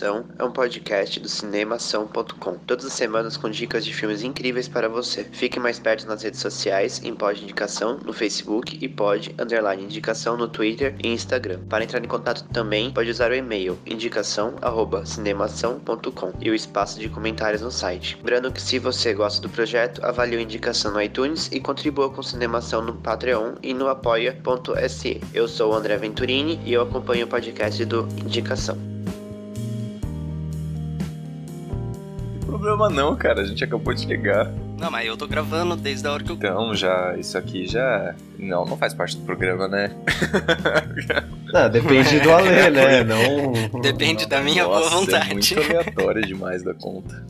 é um podcast do cinemação.com. Todas as semanas com dicas de filmes incríveis para você. Fique mais perto nas redes sociais, em Pod Indicação, no Facebook e Pod Underline Indicação no Twitter e Instagram. Para entrar em contato também, pode usar o e-mail indicação@cinemação.com e o espaço de comentários no site. Lembrando que se você gosta do projeto, avalie o Indicação no iTunes e contribua com Cinemação no Patreon e no apoia.se. Eu sou o André Venturini e eu acompanho o podcast do Indicação. Problema não, cara. A gente acabou de chegar. Não, mas eu tô gravando desde a hora que eu. Então, já, isso aqui já. Não, não faz parte do programa, né? Ah, depende do Alê, né? Não. Depende da minha boa Nossa, vontade. É muito aleatório demais da conta.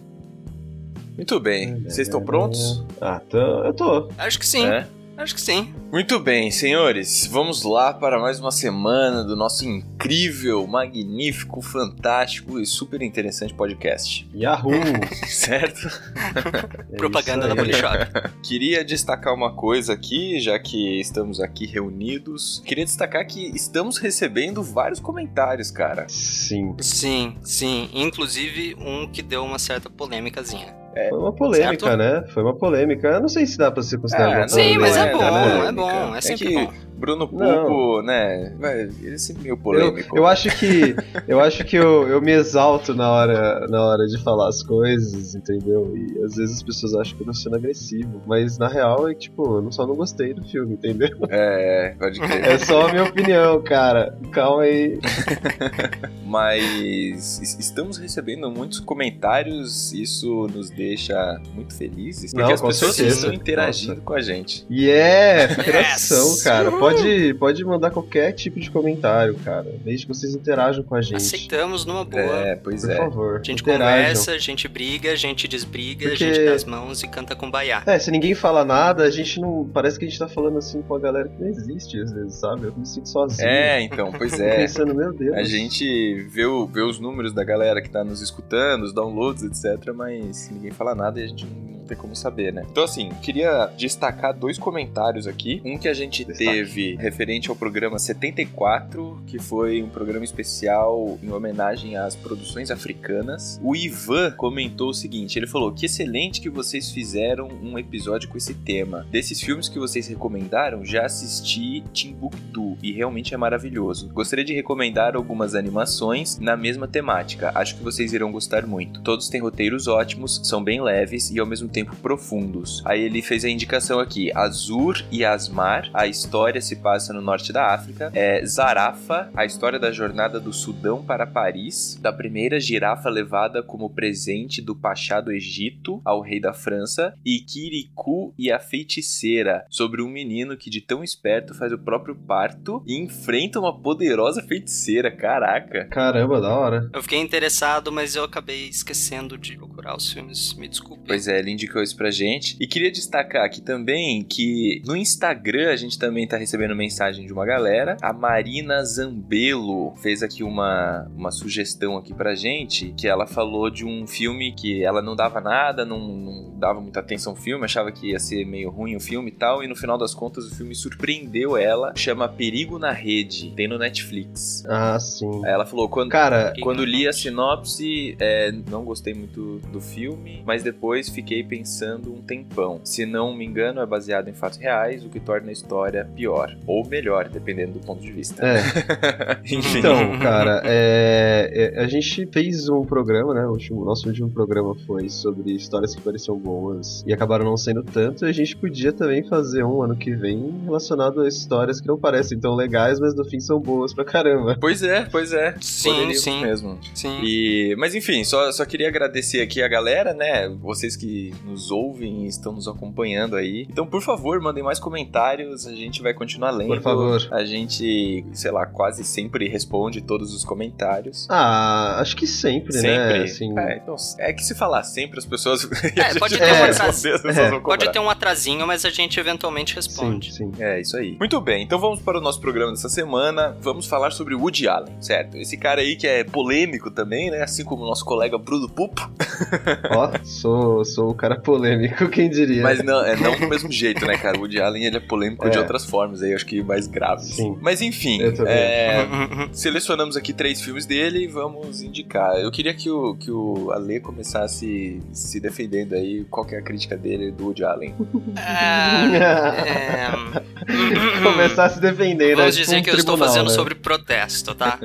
Muito bem. Vocês estão prontos? Ah, tô, eu tô. Acho que sim. É? Acho que sim. Muito bem, senhores, vamos lá para mais uma semana do nosso incrível, magnífico, fantástico e super interessante podcast, Yahoo! certo? É Propaganda da. Polishop. Queria destacar uma coisa aqui, já que estamos aqui reunidos. Queria destacar que estamos recebendo vários comentários, cara. Sim. sim, sim. Inclusive um que deu uma certa polêmicazinha. Foi uma polêmica, Certo? né? Foi uma polêmica. Eu não sei se dá pra ser considerado Ah, uma Sim, mas é bom, né? é bom, é sempre que bom. Bruno Não. Pupo, né? Ele é sempre meio Eu, polêmico. eu acho que eu acho que eu, eu me exalto na hora, na hora de falar as coisas, entendeu? E às vezes as pessoas acham que eu tô sendo agressivo, mas na real é que, tipo, eu não- só não gostei do filme, entendeu? É, pode crer. É só a minha opinião, cara. Calma aí. Mas es- estamos recebendo muitos comentários, isso nos deixa muito felizes, porque Não, as pessoas certeza. estão interagindo Nossa. com a gente. E é, interação, Yes! cara. Pode, pode mandar qualquer tipo de comentário, cara. Desde que vocês interajam com a gente. Aceitamos numa boa. É, pois Por é. favor. A gente interajam. conversa, a gente briga, a gente desbriga, Porque- a gente dá as mãos e canta com baiá. É, se ninguém fala nada, a gente não. Parece que a gente tá falando assim com a galera que não existe, às vezes, sabe? Eu me sinto sozinho. É, então, pois é. Pensando, meu Deus. A gente vê, o- vê os números da galera que tá nos escutando, os downloads, etc, mas ninguém fala nada e a gente não não tem como saber, né? Então, assim, queria destacar dois comentários aqui. Um que a gente Destaque. teve referente ao programa 74, que foi um programa especial em homenagem às produções africanas. O Ivan comentou o seguinte: ele falou que excelente que vocês fizeram um episódio com esse tema. Desses filmes que vocês recomendaram, já assisti Timbuktu e realmente é maravilhoso. Gostaria de recomendar algumas animações na mesma temática. Acho que vocês irão gostar muito. Todos têm roteiros ótimos, são bem leves e ao mesmo tempo profundos. Aí ele fez a indicação aqui: Azur e Asmar. A história se passa no norte da África. É Zarafa, a história da jornada do Sudão para Paris, da primeira girafa levada como presente do Pachá do Egito ao rei da França, e Kirikou e a feiticeira, sobre um menino que de tão esperto faz o próprio parto e enfrenta uma poderosa feiticeira. Caraca. Caramba, da hora. Eu fiquei interessado, mas eu acabei esquecendo de procurar os filmes. Me desculpe. Pois é, ele indicou isso pra gente. E queria destacar aqui também que no Instagram a gente também tá recebendo mensagem de uma galera. A Marina Zambelo fez aqui uma, uma sugestão aqui pra gente, que ela falou de um filme que ela não dava nada, não, não dava muita atenção ao filme, achava que ia ser meio ruim o filme e tal, e no final das contas o filme surpreendeu ela. Chama Perigo na Rede, tem no Netflix. Ah, sim. Aí ela falou, quando, Cara, quando li a sinopse, é, não gostei muito do filme, mas depois fiquei pensando um tempão. Se não me engano, é baseado em fatos reais, o que torna a história pior. Ou melhor, dependendo do ponto de vista. é. Enfim. Então, cara, é, é, a gente fez um programa, né? O último, nosso último programa foi sobre histórias que pareciam boas e acabaram não sendo tanto. E a gente podia também fazer um ano que vem relacionado a histórias que não parecem tão legais, mas no fim são boas pra caramba. Pois é, pois é. Sim, Poderíamos sim. mesmo. Sim. E, mas enfim, só, só queria agradecer aqui a galera, né? Vocês que nos ouvem e estão nos acompanhando aí. Então, por favor, mandem mais comentários, a gente vai continuar lendo. Por favor. A gente, sei lá, quase sempre responde todos os comentários. Ah, acho que sempre, Sempre. né? Assim, É, então, é que se falar sempre, as pessoas. É, pode ter um vai atraso. responder, as pessoas É. Pode ter um atrasinho, mas a gente eventualmente sim, responde. sim. É, isso aí. Muito bem, então vamos para o nosso programa dessa semana. Vamos falar sobre Woody Allen, certo? Esse cara aí que é polêmico também, né? Assim como o nosso colega Bruno Pupo. Ó, sou, sou o cara polêmico, quem diria? Mas não, é não do mesmo jeito, né, cara? O Woody Allen ele é polêmico É. de outras formas aí, acho que mais graves. Sim. Mas enfim, Eu também é, selecionamos aqui três filmes dele e vamos indicar. Eu queria que o, que o Ale começasse se defendendo aí. Qual que é a crítica dele do Woody Allen? É, Começar se defendendo. Vamos é tipo dizer um que eu estou tribunal, fazendo né? sobre protesto, tá?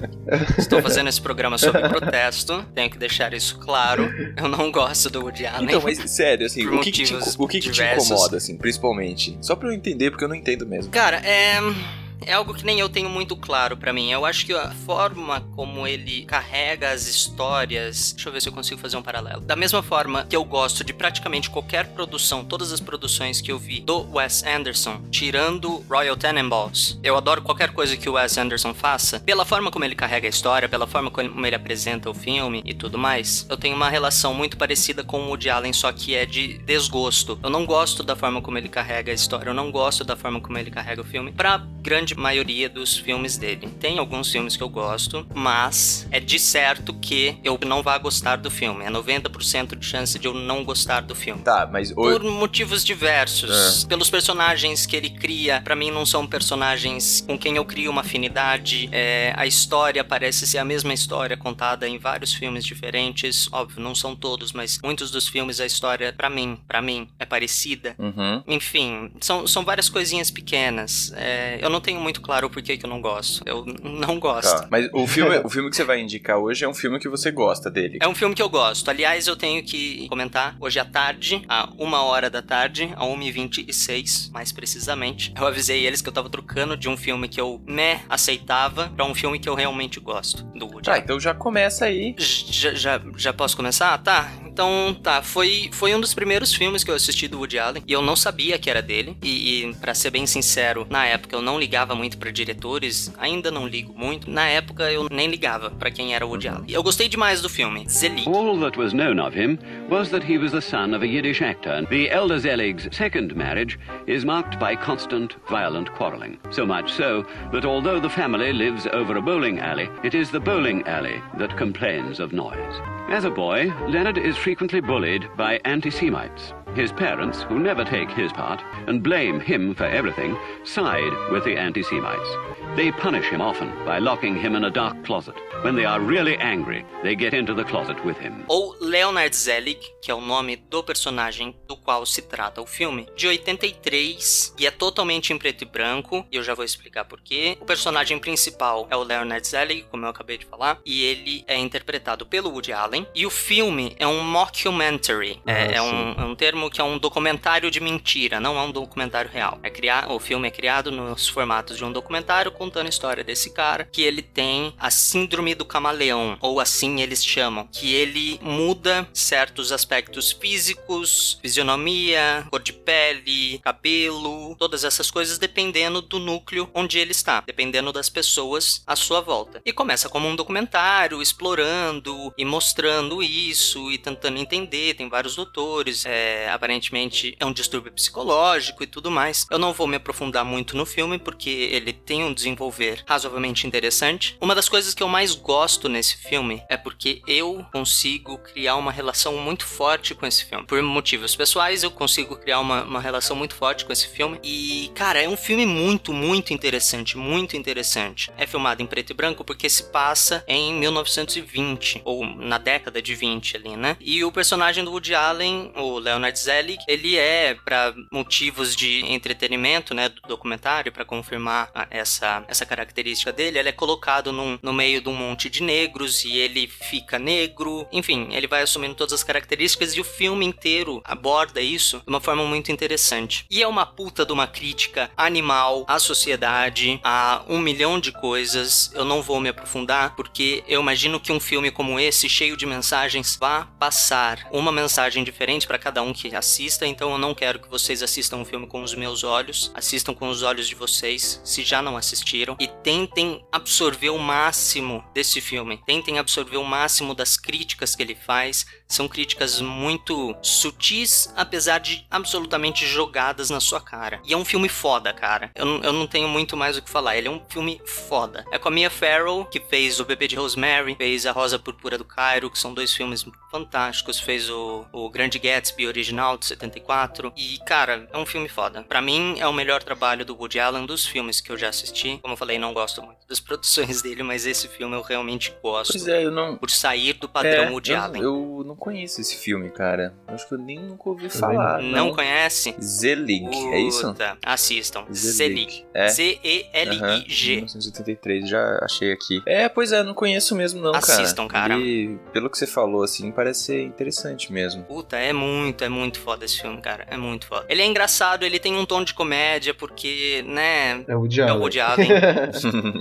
estou fazendo esse programa sobre protesto, tenho que deixar isso claro. Eu não gosto do Woody Allen. Então, mas sério, assim, o que, que te, o que, que te incomoda, assim, principalmente? Só pra eu entender, porque eu não entendo mesmo. Cara, é. É algo que nem eu tenho muito claro pra mim. Eu acho que a forma como ele carrega as histórias. Deixa eu ver se eu consigo fazer um paralelo. Da mesma forma que eu gosto de praticamente qualquer produção, todas as produções que eu vi do Wes Anderson, tirando Royal Tenenbaums, eu adoro qualquer coisa que o Wes Anderson faça. Pela forma como ele carrega a história, pela forma como ele apresenta o filme e tudo mais, eu tenho uma relação muito parecida com o Woody Allen, só que é de desgosto. Eu não gosto da forma como ele carrega a história, eu não gosto da forma como ele carrega o filme. Pra grande maioria dos filmes dele. Tem alguns filmes que eu gosto, mas é de certo que eu não vá gostar do filme. É 90% de chance de eu não gostar do filme. Tá, mas Por motivos diversos. Pelos personagens que ele cria, pra mim não são personagens com quem eu crio uma afinidade. É, a história parece ser a mesma história contada em vários filmes diferentes. Óbvio, não são todos, mas muitos dos filmes a história, pra mim, para mim, é parecida. Uhum. Enfim, são, são várias coisinhas pequenas. É, eu não tenho muito claro o porquê que eu não gosto. Eu não gosto. Tá. Mas o filme, o filme que você vai indicar hoje é um filme que você gosta dele. É um filme que eu gosto. Aliás, eu tenho que comentar hoje à tarde, a uma hora da tarde, a 1h26, mais precisamente. Eu avisei eles que eu tava trocando de um filme que eu me aceitava pra um filme que eu realmente gosto, do Woody Tá, então já começa aí. Já, já, já posso começar? Tá. Então, tá. Foi, foi um dos primeiros filmes que eu assisti do Woody Allen. E eu não sabia que era dele. E, e para ser bem sincero, na época eu não ligava muito pra diretores. Ainda não ligo muito. Na época eu nem ligava pra quem era o Woody Allen. Eu gostei demais do filme. Zelig. All that was known of him was that he was the son of a Yiddish actor. The elder Zelig's second marriage is marked by constant violent quarreling. So much so that although the family lives over a bowling alley, it is the bowling alley that complains of noise. As a boy, Leonard is frequently bullied by anti Semites. His parents, who never take his part and blame him for everything, side with the anti Semites. They punish him often by locking him in a dark closet. When they are really angry, they get into the closet with him. Ou Leonard Zelig, que é o nome do personagem do qual se trata o filme, de 83 e é totalmente em preto e branco, e eu já vou explicar porquê. O personagem principal é o Leonard Zelig, como eu acabei de falar, e ele é interpretado pelo Woody Allen. E o filme é um mockumentary, é, Ah, é sim. um, é um termo que é um documentário de mentira, não é um documentário real. É criar, o filme é criado nos formatos de um documentário contando a história desse cara, que ele tem a síndrome do camaleão, ou assim eles chamam, que ele muda certos aspectos físicos, fisionomia, cor de pele, cabelo, todas essas coisas dependendo do núcleo onde ele está, dependendo das pessoas à sua volta. E começa como um documentário explorando e mostrando isso e tentando entender. Tem vários doutores, é, aparentemente é um distúrbio psicológico e tudo mais. Eu não vou me aprofundar muito no filme porque ele tem um desenvolver razoavelmente interessante. Uma das coisas que eu mais gosto nesse filme é porque eu consigo criar uma relação muito forte com esse filme. Por motivos pessoais, eu consigo criar uma, uma relação muito forte com esse filme. E, cara, é um filme muito, muito interessante. Muito interessante. É filmado em preto e branco porque se passa em 1920, ou na década de 20 ali, né? E o personagem do Woody Allen, o Leonard Zelig, ele é, para motivos de entretenimento, né, do documentário, para confirmar a- essa essa, característica dele, ele é colocado num, no meio de um monte de negros e ele fica negro. Enfim, ele vai assumindo todas as características e o filme inteiro aborda isso de uma forma muito interessante. E é uma puta de uma crítica animal à sociedade, a um milhão de coisas. Eu não vou me aprofundar porque eu imagino que um filme como esse, cheio de mensagens, vá passar uma mensagem diferente para cada um que assista. Então eu não quero que vocês assistam o um filme com os meus olhos, assistam com os olhos de vocês, se já não assistiram, e tentem absorver o máximo desse filme. Tentem absorver o máximo das críticas que ele faz. São críticas muito sutis, apesar de absolutamente jogadas na sua cara. E é um filme foda, cara. Eu, eu não tenho muito mais o que falar. Ele é um filme foda. É com a Mia Farrow, que fez O Bebê de Rosemary, fez A Rosa Púrpura do Cairo, que são dois filmes fantásticos. Fez o, o Grande Gatsby original de 74. E, cara, é um filme foda. Para mim, é o melhor trabalho do Woody Allen dos filmes que eu já assisti. Como eu falei, não gosto muito das produções dele, mas esse filme eu realmente gosto. Pois é, eu não. Por sair do padrão É, Woody eu, Allen. eu não conheço esse filme, cara. Acho que eu nem nunca ouvi falar. não, conhece? Zelig, é isso? Puta, Assistam. Zelig. Zelig. É. Z-E-L-I-G. 1983, já achei aqui. É, pois é, não conheço mesmo não, cara. Assistam, cara. E pelo que você falou, assim, parece ser interessante mesmo. Puta, é muito, é muito foda esse filme, cara. É muito foda. Ele é engraçado, ele tem um tom de comédia, porque, né, É o é diálogo. o Allen.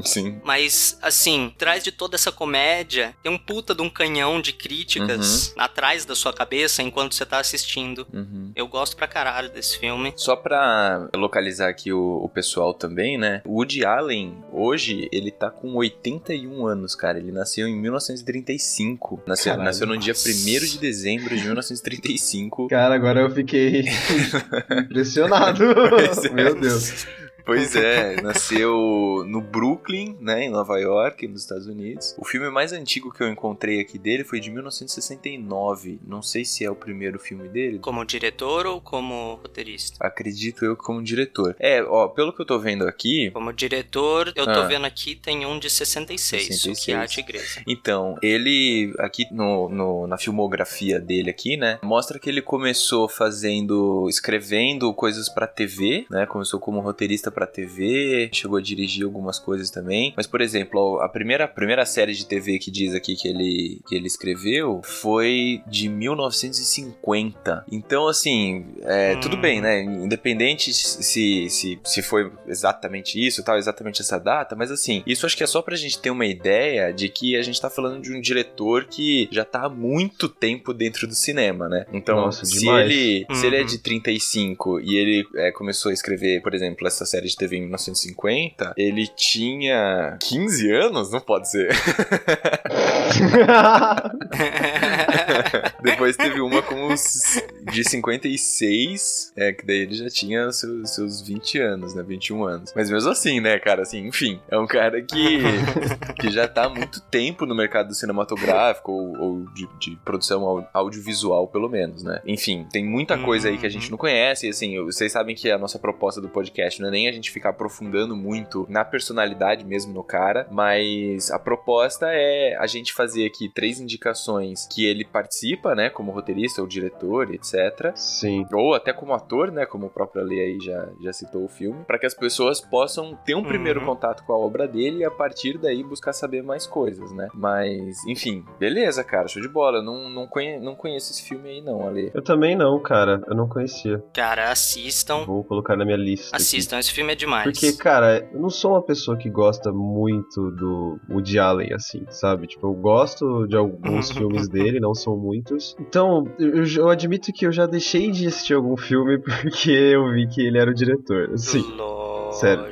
Sim. Mas, assim, atrás de toda essa comédia, tem um puta de um canhão de críticas atrás da sua cabeça enquanto você tá assistindo. Uhum. Eu gosto pra caralho desse filme. Só pra localizar aqui o, o pessoal também, né? O Woody Allen, hoje, ele tá com 81 anos, cara. Ele nasceu em 1935. Nasceu, Caralho. nasceu no dia Nossa. 1 de dezembro de 1935. Cara, agora eu fiquei impressionado. Meu Deus. Pois é, nasceu no Brooklyn, né, em Nova York, nos Estados Unidos. O filme mais antigo que eu encontrei aqui dele foi de 1969. Não sei se é o primeiro filme dele. Como diretor ou como roteirista? Acredito eu como diretor. É, ó, pelo que eu tô vendo aqui, Como diretor, eu tô Ah. vendo aqui, tem um de 66, o 66. que é Arte Igreja. Então, ele, aqui no, no- na filmografia dele aqui, né, mostra que ele começou fazendo, escrevendo coisas pra TV, né, começou como roteirista pra TV, chegou a dirigir algumas coisas também, mas, por exemplo, a primeira, a primeira série de TV que diz aqui que ele, que ele escreveu foi de 1950. Então, assim, é, Hum. tudo bem, né, independente se, se, se foi exatamente isso, tal, exatamente essa data, mas assim, isso acho que é só pra gente ter uma ideia de que a gente tá falando de um diretor que já tá há muito tempo dentro do cinema, né? Então, Nossa, se, demais. ele, se ele é Uhum. de 35 e ele é, começou a escrever, por exemplo, essa série de TV em 1950, ele tinha 15 anos? Não pode ser. Depois teve uma com os de 56, é, que daí ele já tinha seus, seus 20 anos, né? 21 anos. Mas mesmo assim, né, cara, assim, enfim, é um cara que, que já tá há muito tempo no mercado cinematográfico ou, ou de, de produção au- audiovisual, pelo menos, né? Enfim, tem muita coisa aí que a gente não conhece, e assim, vocês sabem que a nossa proposta do podcast não é nem a gente ficar aprofundando muito na personalidade mesmo no cara, mas a proposta é a gente fazer aqui três indicações que ele participa, né, como roteirista ou diretor, etc. Sim. Ou até como ator, né, como o próprio Ale aí já, já citou o filme, para que as pessoas possam ter um primeiro Uhum. contato com a obra dele e a partir daí buscar saber mais coisas, né? Mas, enfim, beleza, cara, show de bola. Eu Não, não, conhe, não conheço esse filme aí não, Ale. Eu também não, cara. Eu não conhecia. Cara, assistam. Vou colocar na minha lista. aqui. Assistam, esse filme é demais. Porque, cara, eu não sou uma pessoa que gosta muito do Woody Allen, assim, sabe? Tipo, eu gosto de alguns filmes dele, não são muitos. Então, eu, eu admito que eu já deixei de assistir algum filme porque eu vi que ele era o diretor, assim. Lógico, sério.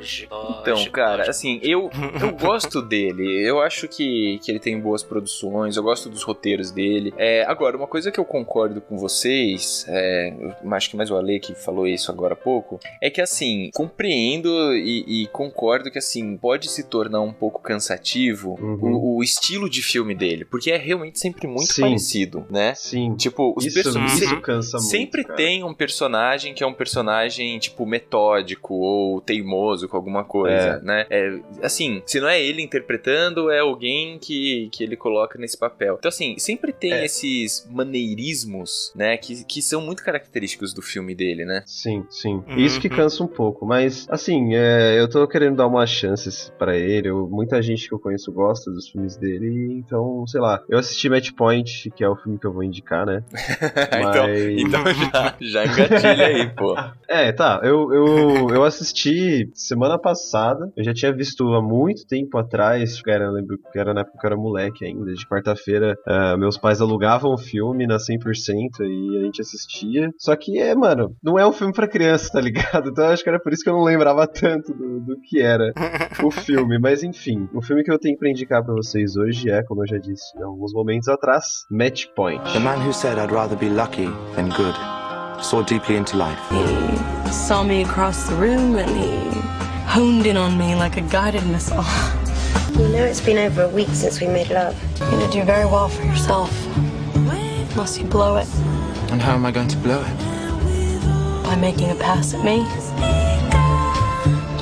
Então, cara, assim, eu, eu gosto dele. Eu acho que, que ele tem boas produções, eu gosto dos roteiros dele. É, agora, uma coisa que eu concordo com vocês, é, acho que mais o Ale que falou isso agora há pouco, é que, assim, compreendo e, e concordo que, assim, pode se tornar um pouco cansativo Uhum. o, o estilo de filme dele, porque é realmente sempre muito Sim. parecido, né? Sim. Tipo, os Isso, personagens. isso cansa muito. Sempre cara. tem um personagem que é um personagem, tipo, metódico ou famoso, com alguma coisa, né? É, assim, se não é ele interpretando, é alguém que, que ele coloca nesse papel. Então, assim, sempre tem É. esses maneirismos, né? Que, que são muito característicos do filme dele, né? Sim, sim. Uhum. Isso que cansa um pouco, mas assim, é, eu tô querendo dar uma chance pra ele. eu- muita gente que eu conheço gosta dos filmes dele, então, sei lá. Eu assisti Match Point, que é o filme que eu vou indicar, né? então, Mas- então já, já engatilha aí, pô. É, tá. Eu, eu, eu assisti semana passada. Eu já tinha visto há muito tempo atrás. Era, eu lembro que era na época que eu era moleque ainda. De quarta-feira, ah, meus pais alugavam o filme na 100% e a gente assistia. Só que, é, mano, não é um filme pra criança, tá ligado? Então eu acho que era por isso que eu não lembrava tanto do, do que era o filme. Mas enfim, o filme que eu tenho pra indicar pra vocês hoje é, como eu já disse em alguns momentos atrás, Match Point. The man who said I'd rather be lucky than good saw deeply into life. He saw me across the room and he honed in on me like a guided missile. You know it's been over a week since we made love. You're gonna do very well for yourself. Unless you blow it And how am I going to blow it? by making a pass at me.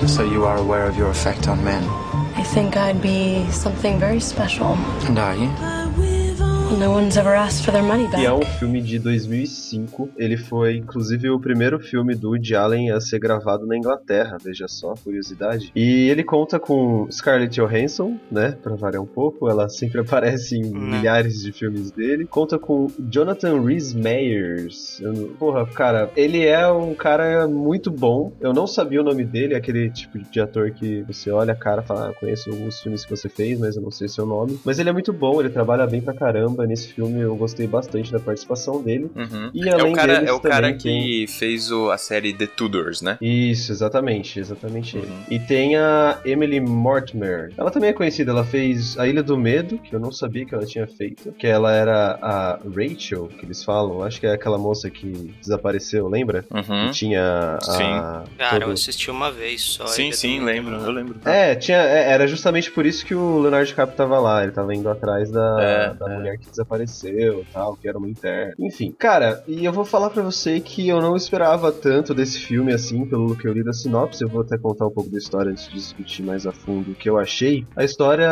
Just so you are aware of your effect on men. I think I'd be something very special. And are you? No one's ever asked for their money Que é back. um filme de 2005. Ele foi, inclusive, o primeiro filme do Woody Allen a ser gravado na Inglaterra, veja só, curiosidade. E ele conta com Scarlett Johansson, né, pra variar um pouco, ela sempre aparece em Né. milhares de filmes dele. Conta com Jonathan Rhys Meyers. Eu Porra, cara, ele é um cara muito bom. Eu não sabia o nome dele, é aquele tipo de ator que você olha a cara e fala, ah, conheço alguns filmes que você fez, mas eu não sei seu nome. Mas ele é muito bom, ele trabalha bem pra caramba nesse filme, eu gostei bastante da participação dele. Uhum. E É além o cara, deles, é o cara também tem- que fez o- a série The Tudors, né? Isso, exatamente, exatamente ele. Uhum. E tem a Emily Mortimer. Ela também é conhecida, ela fez A Ilha do Medo, que eu não sabia que ela tinha feito. Que ela era a Rachel, que eles falam. Acho que é aquela moça que desapareceu, lembra? Uhum. Que tinha a. Sim. Cara, eu todo- assisti uma vez só. Sim, Ilha sim, do- lembro, eu lembro. É, tinha, é, era justamente por isso que o Leonardo DiCaprio tava lá. Ele tava indo atrás da, É, da é. mulher que desapareceu e tal, que era uma interna. Enfim, cara, e eu vou falar pra você que eu não esperava tanto desse filme assim, pelo que eu li da sinopse. Eu vou até contar um pouco da história antes de discutir mais a fundo o que eu achei. A história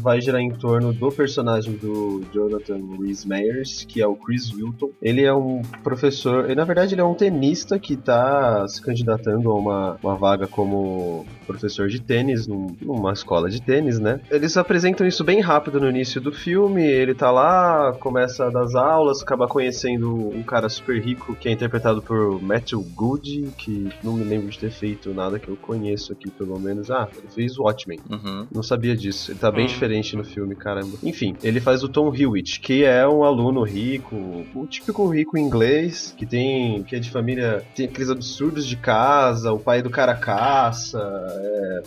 vai girar em torno do personagem do Jonathan Rhys Meyers, que é o Chris Wilton. Ele é um professor, ele, na verdade ele é um tenista que tá se candidatando a uma, uma vaga como professor de tênis num- numa escola de tênis, né? Eles apresentam isso bem rápido no início do filme. Ele tá lá, começa a dar as aulas, acaba conhecendo um cara super rico que é interpretado por Matthew Good, que não me lembro de ter feito nada que eu conheço aqui, pelo menos. Ah, ele fez Watchmen. Uhum. Não sabia disso. Ele tá bem Hum. diferente no filme, caramba. Enfim, ele faz o Tom Hewitt, que é um aluno rico, o típico rico inglês, que tem. que é de família. tem aqueles absurdos de casa, o pai do cara caça.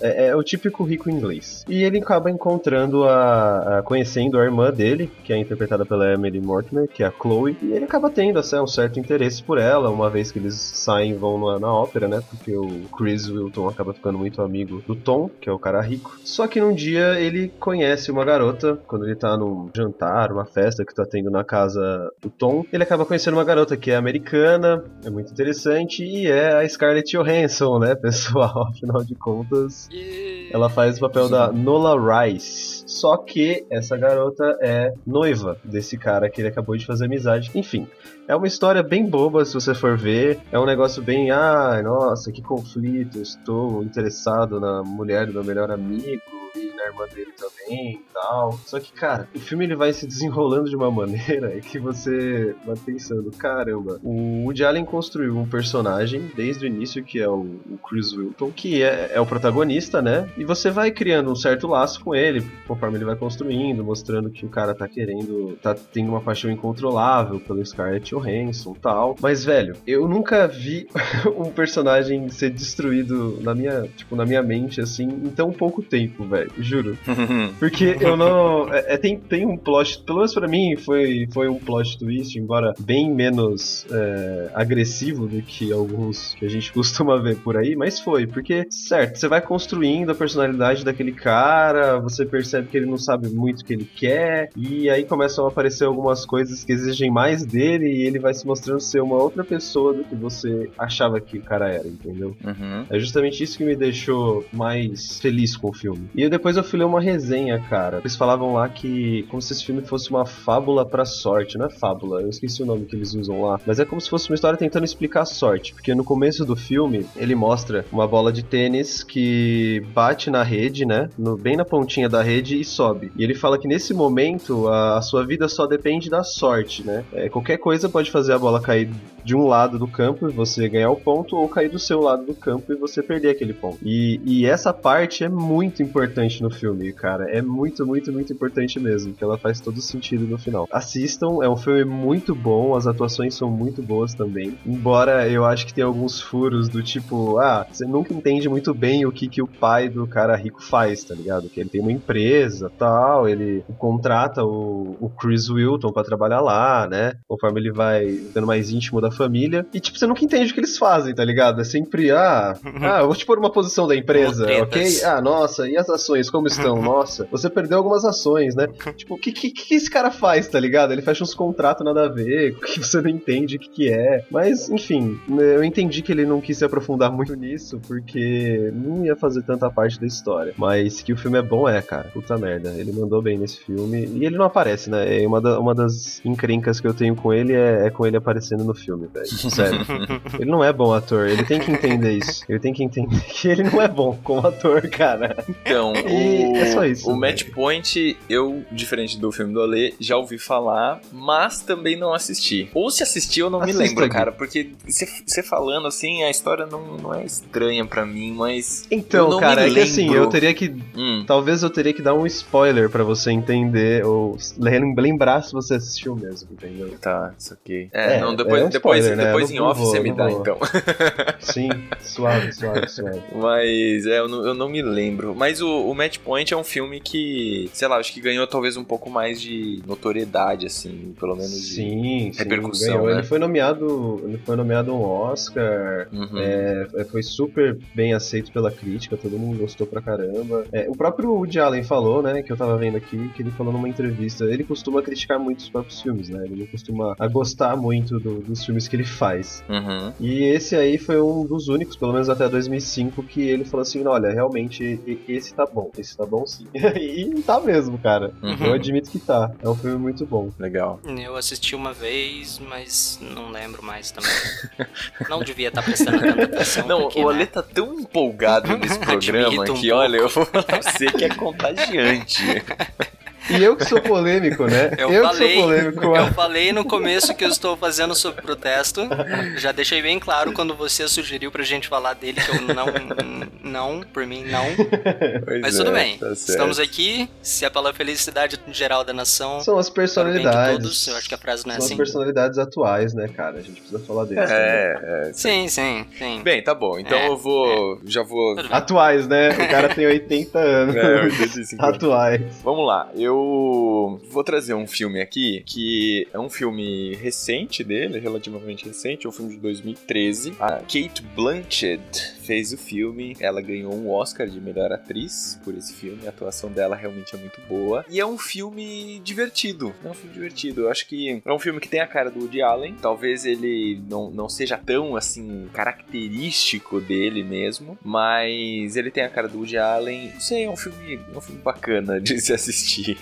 É, é- é o típico rico inglês. E ele acaba encontrando a, a- conhecendo a irmã dele, que é interpretada pela Emily Mortimer, que é a Chloe, e ele acaba tendo assim, um certo interesse por ela, uma vez que eles saem e vão na, na ópera, né? Porque o Chris Wilton acaba ficando muito amigo do Tom, que é o cara rico. Só que num dia ele conhece uma garota, quando ele tá num jantar, uma festa que tá tendo na casa do Tom, ele acaba conhecendo uma garota que é americana, é muito interessante, e é a Scarlett Johansson, né, pessoal? Afinal de contas, ela faz o papel da Nola Rice. Só que essa garota é noiva desse cara que ele acabou de fazer amizade. Enfim, é uma história bem boba se você for ver. É um negócio bem, ah, nossa, que conflito. Estou interessado na mulher do meu melhor amigo irmã dele também e tal. Só que, cara, o filme ele vai se desenrolando de uma maneira que você vai pensando, caramba, o Woody Allen construiu um personagem desde o início que é o, Chris Wilton, que é, é o protagonista, né? E você vai criando um certo laço com ele, conforme ele vai construindo, mostrando que o cara tá querendo, tá tendo uma paixão incontrolável pelo Scarlett Johansson e tal. Mas, velho, eu nunca vi um personagem ser destruído na minha, tipo, na minha mente, assim, em tão pouco tempo, velho. Juro. Juro. Porque eu não. É, é, tem, tem um plot, pelo menos pra mim foi, foi um plot twist, embora bem menos é, agressivo do que alguns que a gente costuma ver por aí, mas foi, porque, certo, você vai construindo a personalidade daquele cara, você percebe que ele não sabe muito o que ele quer, e aí começam a aparecer algumas coisas que exigem mais dele, e ele vai se mostrando ser uma outra pessoa do que você achava que o cara era, entendeu? Uhum. É justamente isso que me deixou mais feliz com o filme. E depois eu fui ler uma resenha, cara. Eles falavam lá que como se esse filme fosse uma fábula pra sorte, não é fábula, eu esqueci o nome que eles usam lá, mas é como se fosse uma história tentando explicar a sorte, porque no começo do filme ele mostra uma bola de tênis que bate na rede, né, no, bem na pontinha da rede e sobe. E ele fala que nesse momento a, a sua vida só depende da sorte, né? É, qualquer coisa pode fazer a bola cair de um lado do campo e você ganhar o ponto, ou cair do seu lado do campo e você perder aquele ponto. E, e essa parte é muito importante no filme, cara. É muito, muito, muito importante mesmo, que ela faz todo sentido no final. Assistam, é um filme muito bom, as atuações são muito boas também. Embora eu acho que tem alguns furos do tipo, ah, você nunca entende muito bem o que, que o pai do cara rico faz, tá ligado? Que ele tem uma empresa tal, ele contrata o, o Chris Wilton para trabalhar lá, né? Conforme ele vai ficando mais íntimo da família. E, tipo, você nunca entende o que eles fazem, tá ligado? É sempre, ah, ah, eu vou te pôr uma posição da empresa, ok? Ah, nossa, e as ações, como estão? Nossa, você perdeu algumas ações, né? tipo, o que, que, que esse cara faz, tá ligado? Ele fecha uns contratos nada a ver, que você não entende o que, que é. Mas, enfim, eu entendi que ele não quis se aprofundar muito nisso, porque não ia fazer tanta parte da história. Mas que o filme é bom, é, cara. Puta merda. Ele mandou bem nesse filme. E ele não aparece, né? É uma, da, uma das encrencas que eu tenho com ele é, é com ele aparecendo no filme, velho. Sério. ele não é bom ator. Ele tem que entender isso. Ele tem que entender que ele não é bom como ator, cara. Então, E é só isso, o né? Match Point, eu, diferente do filme do Ale, já ouvi falar, mas também não assisti. Ou se assisti, eu não Assista, me lembro, Gui. cara, porque você falando assim, a história não, não é estranha pra mim, mas. Então, não cara, me é que assim, eu teria que. Hum, Talvez eu teria que dar um spoiler pra você entender, ou lem- lembrar se você assistiu mesmo, entendeu? tá, isso aqui. É, É, não, depois, é um depois, spoiler, né? depois Eu em não off vou, você me não dá, vou. então. Sim, suave, suave, suave. Mas é, eu não, eu não me lembro. Mas o, o Match Point é um filme que, sei lá, acho que ganhou talvez um pouco mais de notoriedade, assim, pelo menos de Sim, sim, repercussão, ganhou. né? Ele foi nomeado, ele foi nomeado um Oscar. Uhum. É, foi super bem aceito pela crítica, todo mundo gostou pra caramba. É, o próprio Woody Allen falou, né, que eu tava vendo aqui, que ele falou numa entrevista, ele costuma criticar muito os próprios filmes, né, ele não costuma a gostar muito do- dos filmes que ele faz. Uhum. E esse aí foi um dos únicos, pelo menos até 2005, que ele falou assim, olha, realmente, esse tá bom, esse tá bom sim. e tá mesmo, cara. Uhum. Eu admito que tá. É um filme muito bom. Legal. Eu assisti uma vez, mas não lembro mais também. não devia estar prestando tanta atenção. Não, porque, o né? Ale tá tão empolgado nesse programa um que, olha, eu vou falar pra você que é contagiante. E eu que sou polêmico, né? Eu, que falei, sou polêmico. eu falei no começo que eu estou fazendo sobre protesto. Já deixei bem claro quando você sugeriu pra gente falar dele que eu não, não, por mim não. Pois Mas é, tudo bem. tá. Estamos aqui. Se é pela felicidade geral da nação, São as personalidades. todos. Eu acho que a frase não é São assim. as personalidades atuais, né, cara? A gente precisa falar deles. também. É, é. Sim, sim, sim. Bem, tá bom. Então É, eu vou. Já vou. Atuais, né? O cara tem 80 anos. É, 85. Atuais. Vamos lá, eu vou trazer um filme aqui que é um filme recente dele, relativamente recente, é um filme de 2013. A Kate Blanchett fez o filme, ela ganhou um Oscar de melhor atriz por esse filme, a atuação dela realmente é muito boa. E é um filme divertido, é um filme divertido. Eu acho que é um filme que tem a cara do Woody Allen, talvez ele não, não seja tão assim característico dele mesmo, mas ele tem a cara do Woody Allen. Não sei, é um filme, é um filme bacana de se assistir.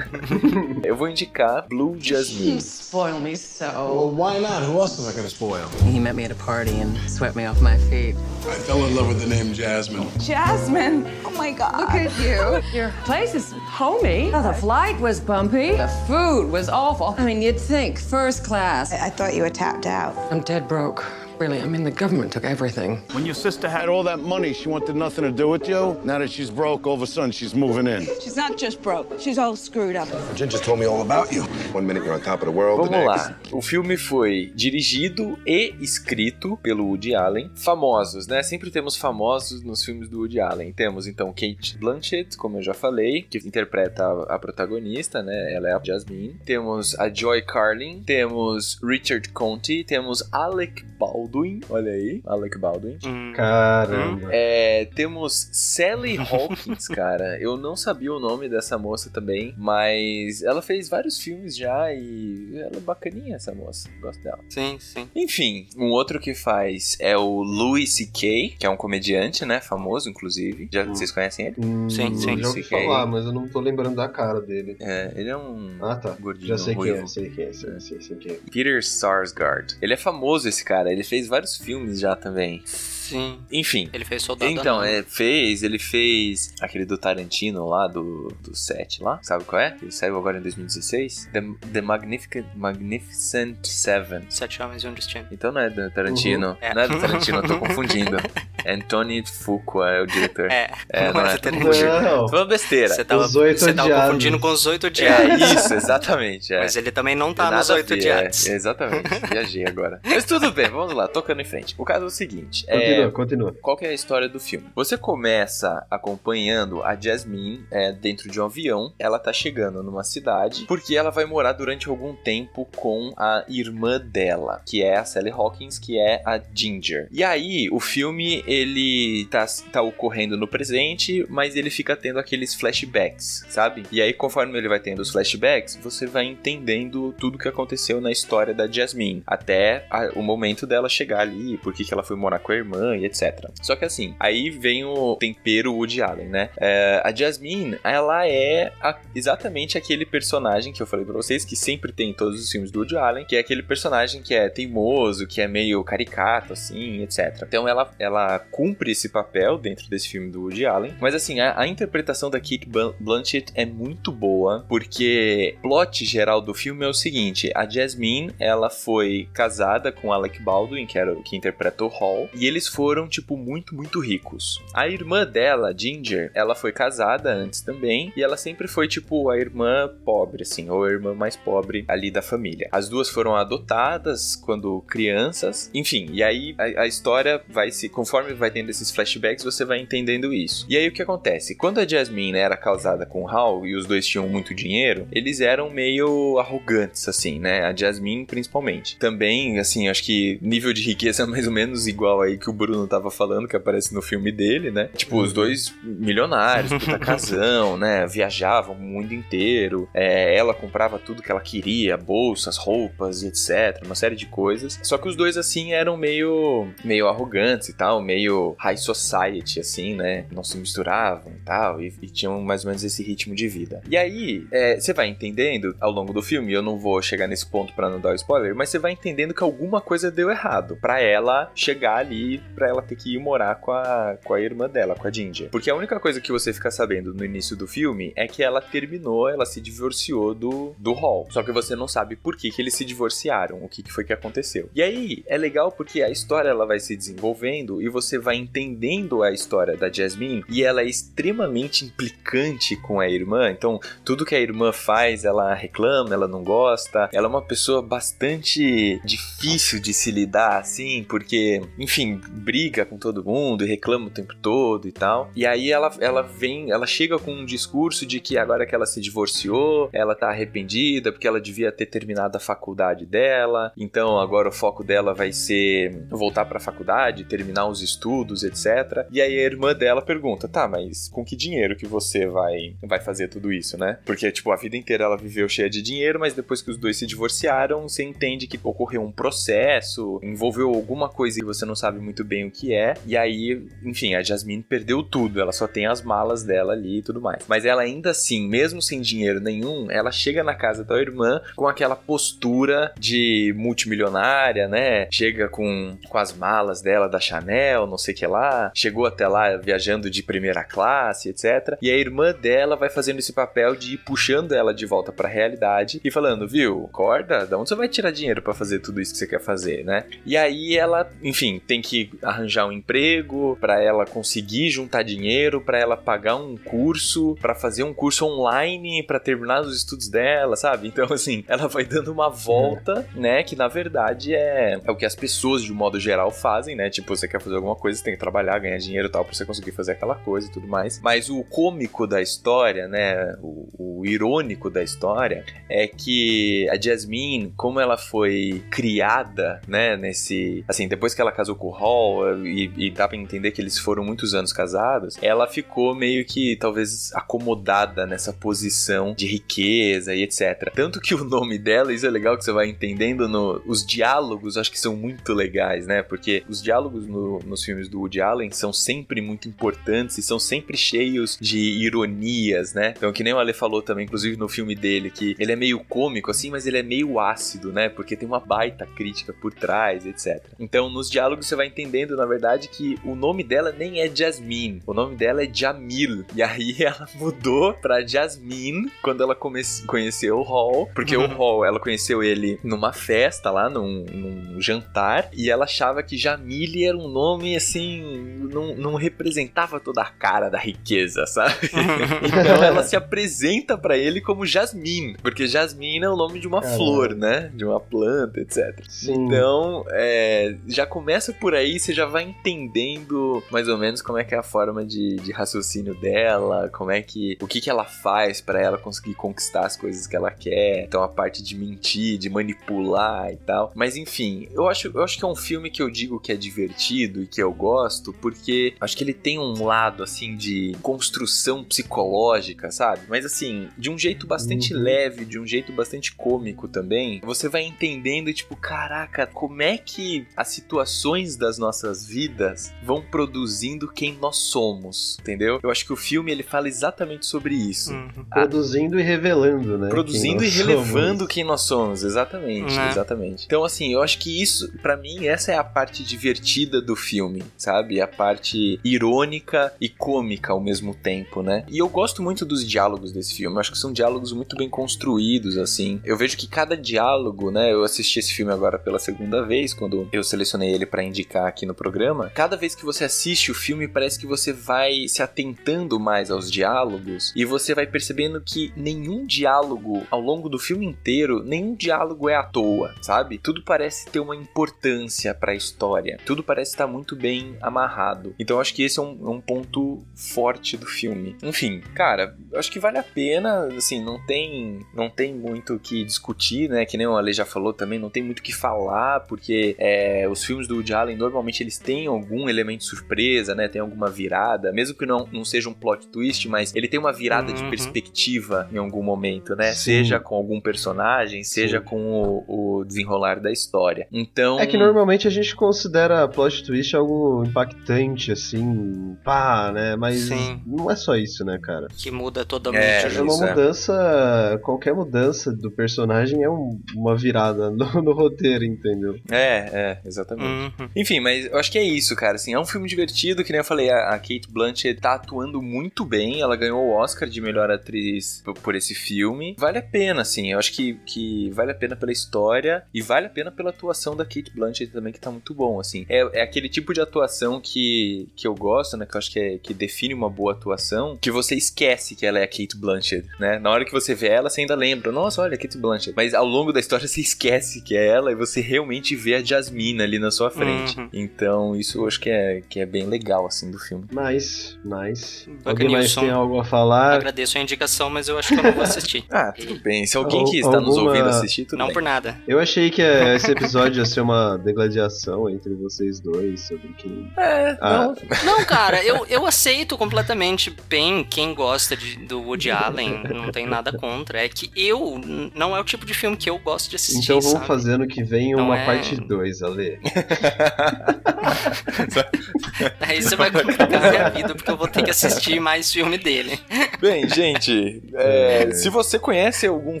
Eu vou indicar Blue Jasmine. spoil me so. Well, why not? Who else am I gonna spoil? He met me at a party and swept me off my feet. I fell in love with the name Jasmine. Jasmine! Oh my god. Look at you. Your place is homey. Oh, the flight was bumpy. The food was awful. I mean, you'd think first class. I, I thought you were tapped out. I'm dead broke. Really, I mean, the government took everything. When your sister had all that money, she wanted nothing to do with you. Now that she's broke, all of a sudden she's moving in. She's not just broke, she's all screwed up. Ginger told me all about you. One minute you're on top of the world, the Vamos next. lá. O filme foi dirigido e escrito pelo Woody Allen. Famosos, né? Sempre temos famosos nos filmes do Woody Allen. Temos então Kate Blanchett, como eu já falei, que interpreta a, a protagonista, né? Ela é a Jasmine. Temos a Joy Carlin, temos Richard Conte, temos Alec Baldwin, olha aí, Alec Baldwin. Hum. Caramba. É, temos Sally Hawkins, cara. Eu não sabia o nome dessa moça também, mas ela fez vários filmes já e ela é bacaninha essa moça. Gosto dela. Sim, sim. Enfim, um outro que faz é o Louis C.K., que é um comediante, né? Famoso, inclusive. Já, Vocês conhecem ele? Hum, Sim, sim. Já ouvi CK. falar, mas eu não tô lembrando da cara dele. É, ele é um Ah, tá. gordinho Já sei quem ruivo. é, sei quem é, sei, sei, sei quem é. Peter Sarsgaard. Ele é famoso, esse cara. Ele fez vários filmes já também. Sim. Enfim. Ele fez Soldado Então, Anônimo. é, fez, ele fez aquele do Tarantino lá, do, do 7 lá, sabe qual é? Ele saiu agora em 2016. The, The Magnificent, Magnificent Seven. Sete Homens e um Destino. Então não é do Tarantino. Uhum. É. Não é do Tarantino, eu tô confundindo. Anthony Fuqua é o diretor. É, É, não não é é. do Tarantino. Não. Tô falando besteira. Você tava, Os Oito você tava confundindo com os oito É odiados. isso, exatamente. É. Mas ele também não tá nos oito odiados. é, exatamente, viajei agora. Mas tudo bem, vamos lá, tocando em frente. O caso é o seguinte: é, Continua, continua. qual que é a história do filme? Você começa acompanhando a Jasmine é, dentro de um avião. Ela tá chegando numa cidade porque ela vai morar durante algum tempo com a irmã dela, que é a Sally Hawkins, que é a Ginger. E aí, o filme ele tá, tá ocorrendo no presente, mas ele fica tendo aqueles flashbacks, sabe? E aí, conforme ele vai tendo os flashbacks, você vai entendendo tudo que aconteceu na história da Jasmine, até a- o momento dela chegar ali, por que que ela foi morar com a irmã e etc. Só que assim, aí vem o tempero Woody Allen, né? É, a Jasmine, ela é a- exatamente aquele personagem que eu falei pra vocês, que sempre tem em todos os filmes do Woody Allen, que é aquele personagem que é teimoso, que é meio caricato, assim, etc. Então ela, ela cumpre esse papel dentro desse filme do Woody Allen, mas assim, a, a interpretação da Kate Blan- Blanchett é muito boa, porque plot geral do filme é o seguinte, a Jasmine, ela foi casada com Alec Baldwin, que era o que interpretou Hall, e eles foram, tipo, muito, muito ricos. A irmã dela, Ginger, ela foi casada antes também, e ela sempre foi, tipo, a irmã pobre, assim, ou a irmã mais pobre ali da família. As duas foram adotadas quando crianças, enfim, e aí a, a história vai se, conforme vai tendo esses flashbacks, você vai entendendo isso. E aí o que acontece? Quando a Jasmine era casada com o Hal e os dois tinham muito dinheiro, eles eram meio arrogantes, assim, né? A Jasmine principalmente. Também, assim, acho que nível de riqueza é mais ou menos igual aí que o Bruno tava falando, que aparece no filme dele, né? Tipo, os dois milionários, puta casão, né? Viajavam o mundo inteiro. É, ela comprava tudo que ela queria, bolsas, roupas e etc. Uma série de coisas. Só que os dois, assim, eram meio, meio arrogantes e tal, meio high society, assim, né? Não se misturavam e tal, e, e tinham mais ou menos esse ritmo de vida. E aí, é, você vai entendendo ao longo do filme, eu não vou chegar nesse ponto pra não dar o spoiler, mas você vai entendendo que alguma coisa deu errado pra ela chegar ali, pra ela ter que ir morar com a, com a irmã dela, com a Ginger. Porque a única coisa que você fica sabendo no início do filme é que ela terminou, ela se divorciou do, do Hall. Só que você não sabe por que, que eles se divorciaram, o que, que foi que aconteceu. E aí, é legal porque a história ela vai se desenvolvendo e você vai entendendo a história da Jasmine e ela é extremamente implicante com a irmã. Então, tudo que a irmã faz, ela reclama, ela não gosta. Ela é uma pessoa bastante difícil de se lidar, assim, porque, enfim, briga com todo mundo e reclama o tempo todo e tal. E aí ela, ela vem, ela chega com um discurso de que agora que ela se divorciou, ela tá arrependida porque ela devia ter terminado a faculdade dela. Então agora o foco dela vai ser voltar pra faculdade, terminar os estudos, etc. E aí a irmã dela pergunta: "Tá, mas com que dinheiro que você vai vai fazer tudo isso, né?" Porque tipo, a vida inteira ela viveu cheia de dinheiro, mas depois que os dois se divorciaram, você entende que ocorreu um processo, envolveu alguma coisa que você não sabe muito bem o que é. E aí, enfim, a Jasmine perdeu tudo. Ela só tem as malas dela ali e tudo mais. Mas ela ainda assim, mesmo sem dinheiro nenhum, ela chega na casa da irmã com aquela postura de multimilionária, né? Chega com, com as malas dela da Chanel, não sei o que lá. Chegou até lá viajando de primeira classe, etc. E a irmã dela vai fazendo esse papel de ir puxando ela de volta pra realidade e falando, viu, corda, da onde você vai tirar dinheiro para fazer tudo isso que você quer fazer, né? E aí ela, enfim, tem que arranjar um emprego para ela conseguir juntar dinheiro, para ela pagar um curso, para fazer um curso online para terminar os estudos dela, sabe? Então, assim, ela vai dando uma volta, né? Que na verdade é, é o que as pessoas, de um modo geral, fazem, né? Tipo, você quer fazer alguma coisa, você tem que trabalhar, ganhar dinheiro e tal, pra você conseguir fazer aquela coisa e tudo mais. Mas o cômico da história, né? O, o irônico da história é que a Jasmine, como ela foi criada, né? Nesse. Assim, depois que ela casou com o Hall, e, e dá pra entender que eles foram muitos anos casados, ela ficou meio que talvez acomodada nessa posição de riqueza e etc. Tanto que o nome dela, isso é legal que você vai entendendo no, os diálogos, acho que são muito legais, né? Porque os diálogos no, nos filmes do Woody Allen são sempre muito importantes e são sempre cheios de ironias, né? Então, que nem o Ale falou também, inclusive no filme dele, que ele é meio cômico assim, mas ele é meio ácido, né? Porque tem uma baita crítica por trás, etc. Então, nos diálogos você vai entendendo, na verdade, que o nome dela nem é Jasmine, o nome dela é Jamil. E aí ela mudou pra Jasmine quando ela come conheceu o Hall, porque o Hall, ela conheceu ele numa festa lá, num, num jantar, e ela achava que Jamile era um nome assim, não, não representava toda a cara da riqueza, sabe? então ela se apresenta para ele como Jasmine, porque Jasmine é o nome de uma Caramba. flor, né? De uma planta, etc. Sim. Então, é, já começa por aí, você já vai entendendo mais ou menos como é que é a forma de, de raciocínio dela, como é que o que que ela faz para ela conseguir conquistar as coisas que ela quer. Então a parte de mentir, de manipular e tal. Mas enfim, eu acho, eu acho que é um filme que eu digo que é divertido e que eu gosto porque acho que ele tem um lado assim de construção psicológica, sabe? Mas assim, de um jeito bastante uhum. leve, de um jeito bastante cômico também. Você vai entendendo e tipo, caraca, como é que as situações das nossas vidas vão produzindo quem nós somos, entendeu? Eu acho que o filme ele fala exatamente sobre isso. Uhum. Produzindo e revelando, né? Produzindo e relevando somos. quem nós somos, exatamente, uhum. exatamente. Então assim, eu acho que isso, para mim, essa é a parte divertida do filme, sabe? A parte irônica e cômica ao mesmo tempo, né? E eu gosto muito dos diálogos desse filme. Eu acho que são diálogos muito bem construídos, assim. Eu vejo que cada diálogo, né? Eu assisti esse filme agora pela segunda vez, quando eu selecionei ele para indicar aqui no programa. Cada vez que você assiste o filme, parece que você vai se atentando mais aos diálogos e você vai percebendo que nenhum diálogo ao longo do filme inteiro, nenhum diálogo é à toa, sabe? Tudo parece ter uma importância para a história. Tudo parece estar muito bem amarrado. Então acho que esse é um, um ponto forte do filme. Enfim, cara, acho que vale a pena, assim, não tem não tem muito o que discutir, né? Que nem o Ale já falou também, não tem muito o que falar, porque é, os filmes do Woody Allen normalmente eles têm algum elemento surpresa, né? Tem alguma virada, mesmo que não, não seja um plot twist, mas ele tem uma virada uhum. de perspectiva em algum momento, né? Sim. Seja com algum personagem, seja Sim. com o, o, desenrolar da história. Então. É que normalmente a gente considera plot twist algo impactante, assim, pá, né? Mas Sim. não é só isso, né, cara? Que muda totalmente. É, é uma mudança. Qualquer mudança do personagem é um, uma virada no, no, roteiro, entendeu? É, é, exatamente. Uhum. Enfim, mas eu acho que é isso, cara. Assim, é um filme divertido, que nem eu falei, a, Kate Blanchett tá atuando muito bem. Ela ganhou o Oscar de melhor atriz por, por esse filme. Vale a pena, assim. Eu acho que, que vale a pena pela história e vale a pena pela atuação da Kate Blanchett também, que tá muito bom, assim. É, é aquele tipo de atuação que, que eu gosto, né? Que eu acho que, é, que define uma boa atuação, que você esquece que ela é a Kate Blanchett, né? Na hora que você vê ela, você ainda lembra, nossa, olha, Kate Blanchett. Mas ao longo da história você esquece que é ela e você realmente vê a Jasmine ali na sua frente. Uhum. Então, isso eu acho que é, que é bem legal, assim, do filme. Nice, nice. Alguém mais tem algo a falar? Agradeço a indicação, mas eu acho que eu não vou assistir. ah, tudo bem. Se alguém que está alguma... nos ouvindo assistir, tudo não bem. por nada. Eu achei que esse episódio ia ser uma degladiação entre vocês dois sobre quem. É, ah. não. não, cara, eu, eu aceito completamente bem quem gosta de, do Woody Allen, não tem nada contra. É que eu não é o tipo de filme que eu gosto de assistir. Então vamos sabe? fazer no que vem não uma é... parte 2, Ale. Aí você vai complicar a minha vida, porque eu vou ter que assistir mais filme dele. Bem, gente, é, se você conhece algum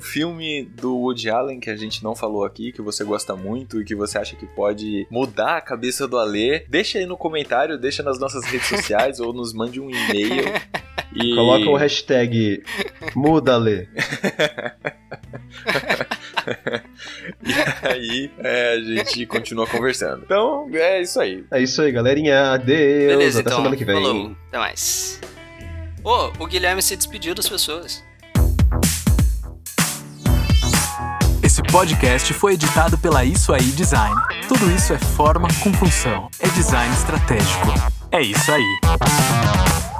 filme do Woody Allen que a gente não falou aqui, que você gosta muito e que você acha que pode mudar a cabeça do Alê, deixa aí no comentário, deixa nas nossas redes sociais ou nos mande um e-mail. E... Coloca o hashtag MudaLê. e aí é, a gente continua conversando. Então, é isso aí. É isso aí, galerinha. Adeus. Beleza, Até então. semana que vem. Falou. Até mais. Ô, o Guilherme se despediu das pessoas. Esse podcast foi editado pela Isso Aí Design. Tudo isso é forma com função. É design estratégico. É isso aí.